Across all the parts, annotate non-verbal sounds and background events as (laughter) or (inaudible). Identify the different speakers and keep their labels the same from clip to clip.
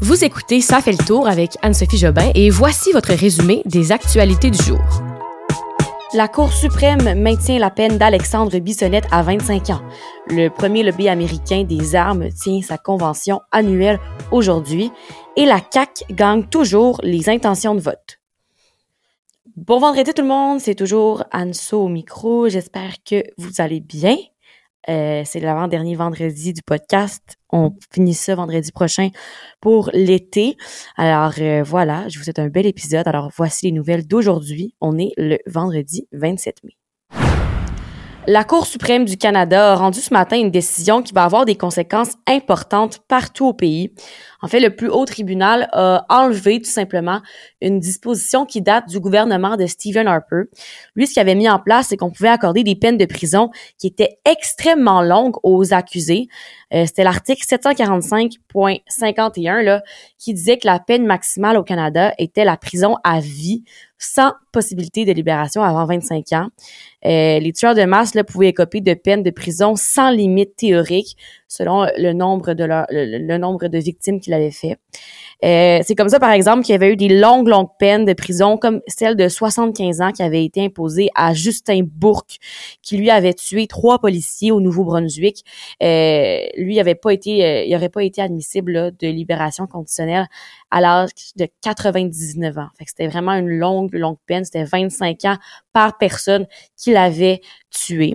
Speaker 1: Vous écoutez Ça fait le tour avec Anne-Sophie Jobin et voici votre résumé des actualités du jour. La Cour suprême maintient la peine d'Alexandre Bissonnette à 25 ans. Le premier lobby américain des armes tient sa convention annuelle aujourd'hui et la CAC gagne toujours les intentions de vote. Bon vendredi tout le monde, c'est toujours Anso au micro. J'espère que vous allez bien. Euh, c'est l'avant-dernier vendredi du podcast. On finit ça vendredi prochain pour l'été. Alors euh, voilà, je vous souhaite un bel épisode. Alors voici les nouvelles d'aujourd'hui. On est le vendredi 27 mai. La Cour suprême du Canada a rendu ce matin une décision qui va avoir des conséquences importantes partout au pays. En fait, le plus haut tribunal a enlevé tout simplement une disposition qui date du gouvernement de Stephen Harper. Lui, ce qu'il avait mis en place, c'est qu'on pouvait accorder des peines de prison qui étaient extrêmement longues aux accusés. Euh, C'était l'article 745.51 là, qui disait que la peine maximale au Canada était la prison à vie sans possibilité de libération avant 25 ans. Euh, les tueurs de masse là, pouvaient écoper de peines de prison sans limite théorique selon le nombre de leur, le, nombre de victimes qu'il avait fait. Euh, c'est comme ça, par exemple, qu'il y avait eu des longues, longues peines de prison, comme celle de 75 ans qui avait été imposée à Justin Bourque, qui lui avait tué trois policiers au Nouveau-Brunswick. Euh, lui, avait pas été, euh, il aurait pas été admissible de libération conditionnelle à l'âge de 99 ans. Fait c'était vraiment une longue, longue peine. C'était 25 ans par personne qu'il avait tué.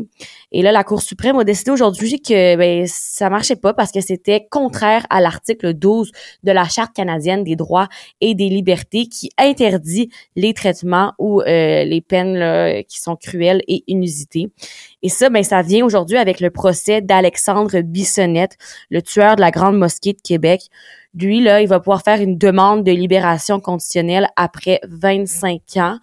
Speaker 1: Et là, la Cour suprême a décidé aujourd'hui que ben, marchait pas parce que c'était contraire à l'article 12 de la Charte canadienne des droits et des libertés qui interdit les traitements ou euh, les peines qui sont cruelles et inusitées. Et ça, ben, ça vient aujourd'hui avec le procès d'Alexandre Bissonnette, le tueur de la Grande Mosquée de Québec. Lui, là, il va pouvoir faire une demande de libération conditionnelle après 25 ans.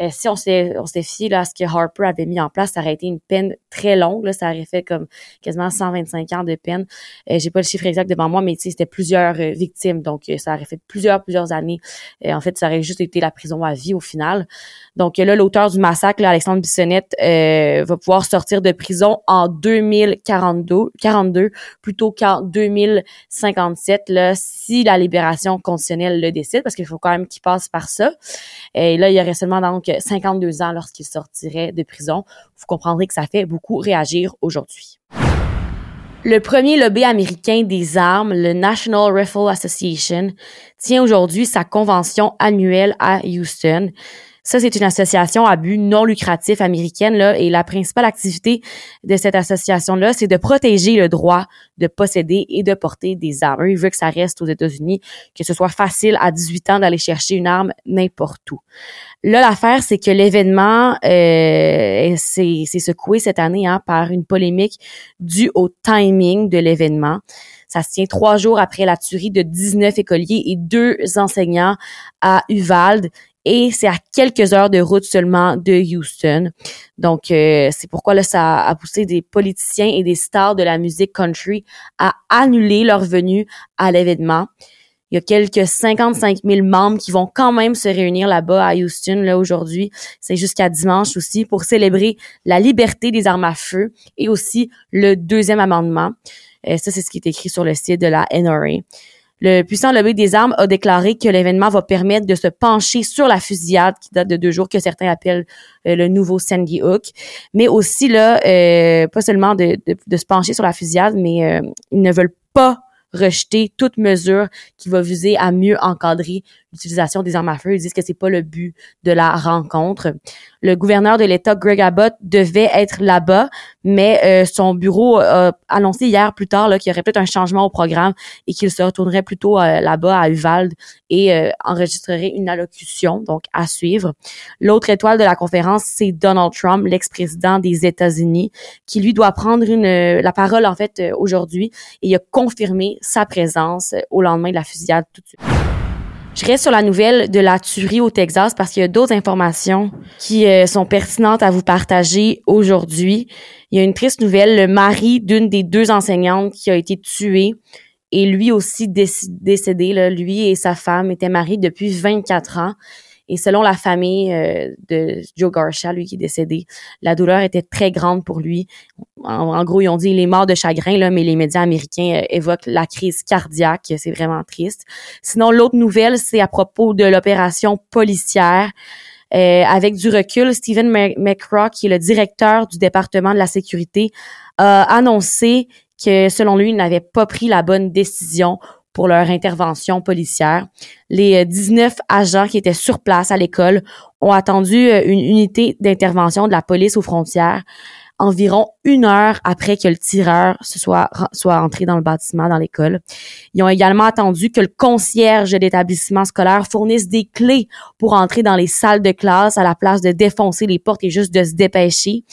Speaker 1: Euh, si on s'est on s'est fié là, à ce que Harper avait mis en place, ça aurait été une peine très longue. Là, ça aurait fait comme quasiment 125 ans de peine. Euh, J'ai pas le chiffre exact devant moi, mais c'était plusieurs euh, victimes, donc euh, ça aurait fait plusieurs plusieurs années. en fait, ça aurait juste été la prison à vie au final. Donc là, l'auteur du massacre, Alexandre Bissonnette, va pouvoir sortir de prison en 2042, 42 plutôt qu'en 2057 là, si la libération conditionnelle le décide, parce qu'il faut quand même qu'il passe par ça. Et là, il y aurait seulement donc 52 ans lorsqu'il sortirait de prison. Vous comprendrez que ça fait beaucoup réagir aujourd'hui. Le premier lobby américain des armes, le National Rifle Association, tient aujourd'hui sa convention annuelle à Houston. Ça, c'est une association à but non lucratif américaine, là, et la principale activité de cette association-là, c'est de protéger le droit de posséder et de porter des armes. Il veut que ça reste aux États-Unis, que ce soit facile à 18 ans d'aller chercher une arme n'importe où. Là, l'affaire, c'est que l'événement euh, s'est secoué cette année hein, par une polémique due au timing de l'événement. Ça se tient trois jours après la tuerie de 19 écoliers et deux enseignants à Uvalde et c'est à quelques heures de route seulement de Houston. Donc, euh, c'est pourquoi là, ça a poussé des politiciens et des stars de la musique country à annuler leur venue à l'événement. Il y a quelques 55 000 membres qui vont quand même se réunir là-bas à Houston là aujourd'hui. C'est jusqu'à dimanche aussi pour célébrer la liberté des armes à feu et aussi le deuxième amendement. Euh, ça, c'est ce qui est écrit sur le site de la NRA. Le puissant lobby des armes a déclaré que l'événement va permettre de se pencher sur la fusillade qui date de deux jours que certains appellent euh, le nouveau Sandy Hook, mais aussi là, euh, pas seulement de, se pencher sur la fusillade, mais euh, ils ne veulent pas rejeter toute mesure qui va viser à mieux encadrer l'utilisation des armes à feu. Ils disent que c'est pas le but de la rencontre. Le gouverneur de l'État, Greg Abbott, devait être là-bas, mais euh, son bureau a annoncé hier plus tard qu'il y aurait peut-être un changement au programme et qu'il se retournerait plutôt euh, là-bas à Uvalde et euh, enregistrerait une allocution, donc à suivre. L'autre étoile de la conférence, c'est Donald Trump, l'ex-président des États-Unis, qui lui doit prendre la parole en fait aujourd'hui et il a confirmé sa présence au lendemain de la fusillade tout de suite. Je reste sur la nouvelle de la tuerie au Texas parce qu'il y a d'autres informations qui euh, sont pertinentes à vous partager aujourd'hui. Il y a une triste nouvelle, le mari d'une des deux enseignantes qui a été tuée et lui aussi décédé. Là. Lui et sa femme étaient mariés depuis 24 ans. Et selon la famille euh, de Joe Garcia, lui qui est décédé, la douleur était très grande pour lui. En, gros, ils ont dit il est mort de chagrin, là, mais les médias américains euh, évoquent la crise cardiaque. C'est vraiment triste. Sinon, l'autre nouvelle, c'est à propos de l'opération policière. Euh, avec du recul, Stephen McCraw, qui est le directeur du département de la sécurité, a annoncé que selon lui, il n'avait pas pris la bonne décision pour leur intervention policière. Les 19 euh, agents qui étaient sur place à l'école ont attendu euh, une unité d'intervention de la police aux frontières environ une heure après que le tireur se soit, soit entré dans le bâtiment, dans l'école. Ils ont également attendu que le concierge de l'établissement scolaire fournisse des clés pour entrer dans les salles de classe à la place de défoncer les portes et juste de se dépêcher.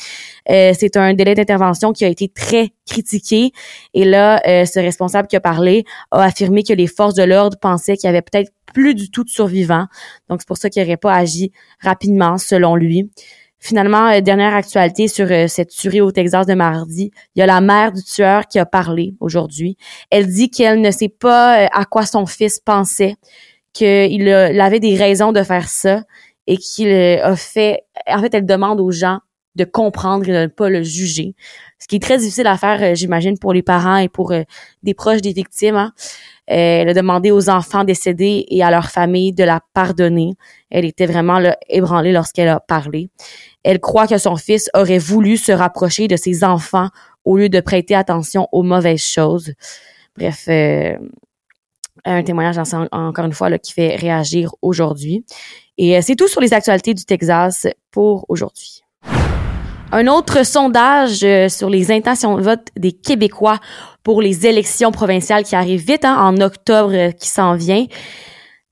Speaker 1: Euh, c'est un délai d'intervention qui a été très critiqué. Et là, euh, ce responsable qui a parlé a affirmé que les forces de l'ordre pensaient qu'il y avait peut-être plus du tout de survivants. Donc, c'est pour ça qu'il n'aurait pas agi rapidement, selon lui. Finalement, euh, dernière actualité sur euh, cette tuerie au Texas de mardi, il y a la mère du tueur qui a parlé aujourd'hui. Elle dit qu'elle ne sait pas euh, à quoi son fils pensait, qu'il avait des raisons de faire ça et qu'il a fait. En fait, elle demande aux gens de comprendre et de ne pas le juger. Ce qui est très difficile à faire, j'imagine, pour les parents et pour des proches des victimes. Hein. Elle a demandé aux enfants décédés et à leur famille de la pardonner. Elle était vraiment là, ébranlée lorsqu'elle a parlé. Elle croit que son fils aurait voulu se rapprocher de ses enfants au lieu de prêter attention aux mauvaises choses. Bref, euh, un témoignage encore une fois qui fait réagir aujourd'hui. Et euh, c'est tout sur les actualités du Texas pour aujourd'hui. Un autre sondage euh, sur les intentions de vote des Québécois pour les élections provinciales qui arrivent vite hein, en octobre qui s'en vient.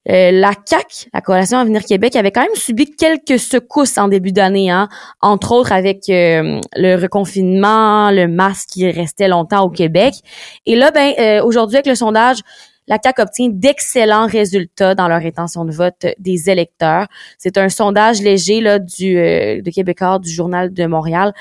Speaker 1: Euh, la CAC, la Coalition Avenir Québec, avait quand même subi quelques secousses en début d'année, hein, entre autres avec euh, le reconfinement, le masque qui restait longtemps au Québec. Et là, ben euh, aujourd'hui avec le sondage, la CAC obtient d'excellents résultats dans leur intention de vote des électeurs. C'est un sondage léger là du de Québécois du Journal de Montréal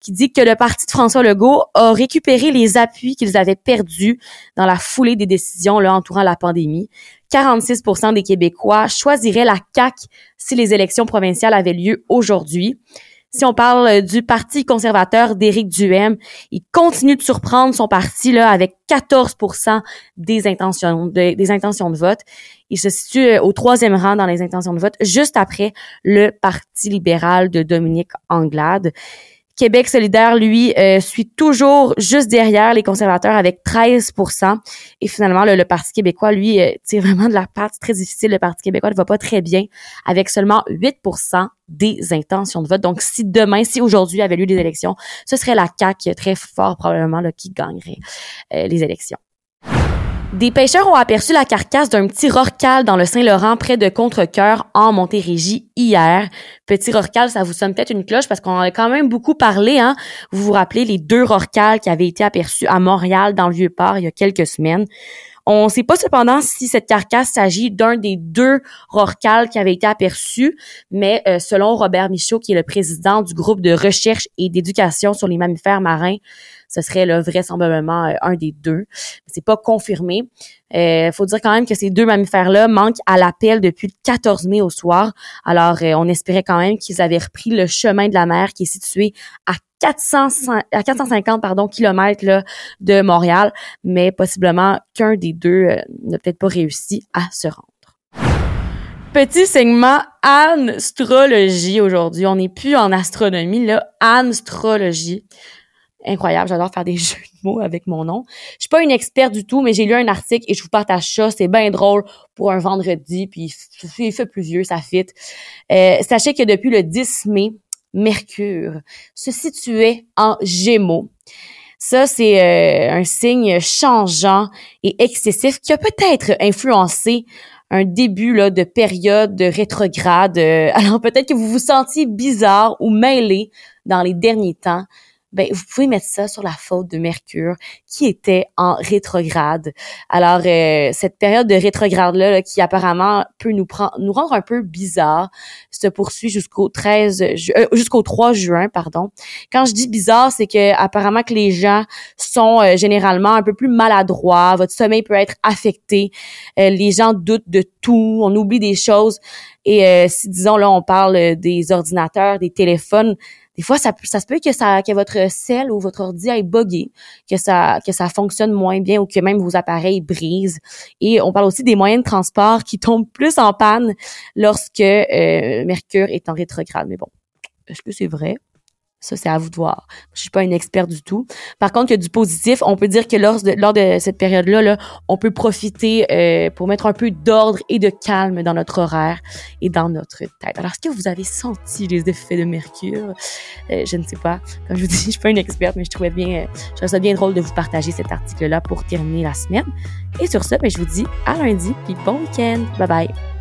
Speaker 1: qui dit que le parti de François Legault a récupéré les appuis qu'ils avaient perdus dans la foulée des décisions là, entourant la pandémie. 46% des Québécois choisiraient la CAQ si les élections provinciales avaient lieu aujourd'hui. Si on parle du Parti conservateur d'Éric Duhem, il continue de surprendre son parti là avec 14 des intentions de, des intentions de vote. Il se situe au troisième rang dans les intentions de vote, juste après le Parti libéral de Dominique Anglade. Québec solidaire, lui, euh, suit toujours juste derrière les conservateurs avec 13% Et finalement, le, Parti québécois, lui, euh, c'est vraiment de la patte très difficile. Le Parti québécois ne va pas très bien avec seulement 8% des intentions de vote. Donc, si demain, si aujourd'hui avait lieu des élections, ce serait la CAQ très fort probablement là, qui gagnerait euh, les élections. Des pêcheurs ont aperçu la carcasse d'un petit rorcal dans le Saint-Laurent près de Contrecoeur en Montérégie hier. Petit rorcal, ça vous sonne peut-être une cloche parce qu'on en a quand même beaucoup parlé. Hein? Vous vous rappelez les deux rorcals qui avaient été aperçus à Montréal dans le Vieux-Port il y a quelques semaines. On ne sait pas cependant si cette carcasse s'agit d'un des deux rorcals qui avaient été aperçus, mais euh, selon Robert Michaud, qui est le président du groupe de recherche et d'éducation sur les mammifères marins, ce serait là, vraisemblablement euh, un des deux. C'est pas confirmé. Il euh, faut dire quand même que ces deux mammifères-là manquent à l'appel depuis le 14 mai au soir. Alors, euh, on espérait quand même qu'ils avaient repris le chemin de la mer qui est situé à 400, à 450 pardon, kilomètres de Montréal, mais possiblement qu'un des deux n'a peut-être pas réussi à se rendre. Petit segment astrologie aujourd'hui. On n'est plus en astronomie, là, astrologie incroyable. J'adore faire des (laughs) jeux de mots avec mon nom. Je suis pas une experte du tout, mais j'ai lu un article et je vous partage ça. C'est bien drôle pour un vendredi, puis il fait plusieurs, ça fit. Euh, sachez que depuis le 10 mai, Mercure se situait en Gémeaux. Ça, c'est euh, un signe changeant et excessif qui a peut-être influencé un début là, de période de rétrograde. Euh, (laughs) alors peut-être que vous vous sentiez bizarre ou mêlé dans les derniers temps ben vous pouvez mettre ça sur la faute de Mercure qui était en rétrograde. Alors euh, cette période de rétrograde là, qui apparemment peut nous prendre nous rendre un peu bizarre se poursuit jusqu'au 13 euh, jusqu'au 3 juin pardon. Quand je dis bizarre, c'est que apparemment que les gens sont euh, généralement un peu plus maladroits, votre sommeil peut être affecté, les gens doutent de tout, on oublie des choses et si disons là on parle des ordinateurs, des téléphones, des fois ça, se peut que ça que votre cell ou votre ordi aille buggé, que ça que ça fonctionne moins bien ou que même vos appareils brisent. Et on parle aussi des moyens de transport qui tombent plus en panne lorsque euh, Mercure est en rétrograde. Mais bon, est-ce que c'est vrai? Ça, c'est à vous de voir. Je suis pas une experte du tout. Par contre, il y a du positif. On peut dire que lors de, lors de cette période-là, là, on peut profiter euh, pour mettre un peu d'ordre et de calme dans notre horaire et dans notre tête. Alors, est-ce que vous avez senti les effets de Mercure? Euh, je ne sais pas. Comme je vous dis, (laughs) je suis pas une experte, mais je trouvais bien, euh, je trouvais ça bien drôle de vous partager cet article-là pour terminer la semaine. Et sur ce, ben, je vous dis à lundi, puis bon week-end. Bye bye.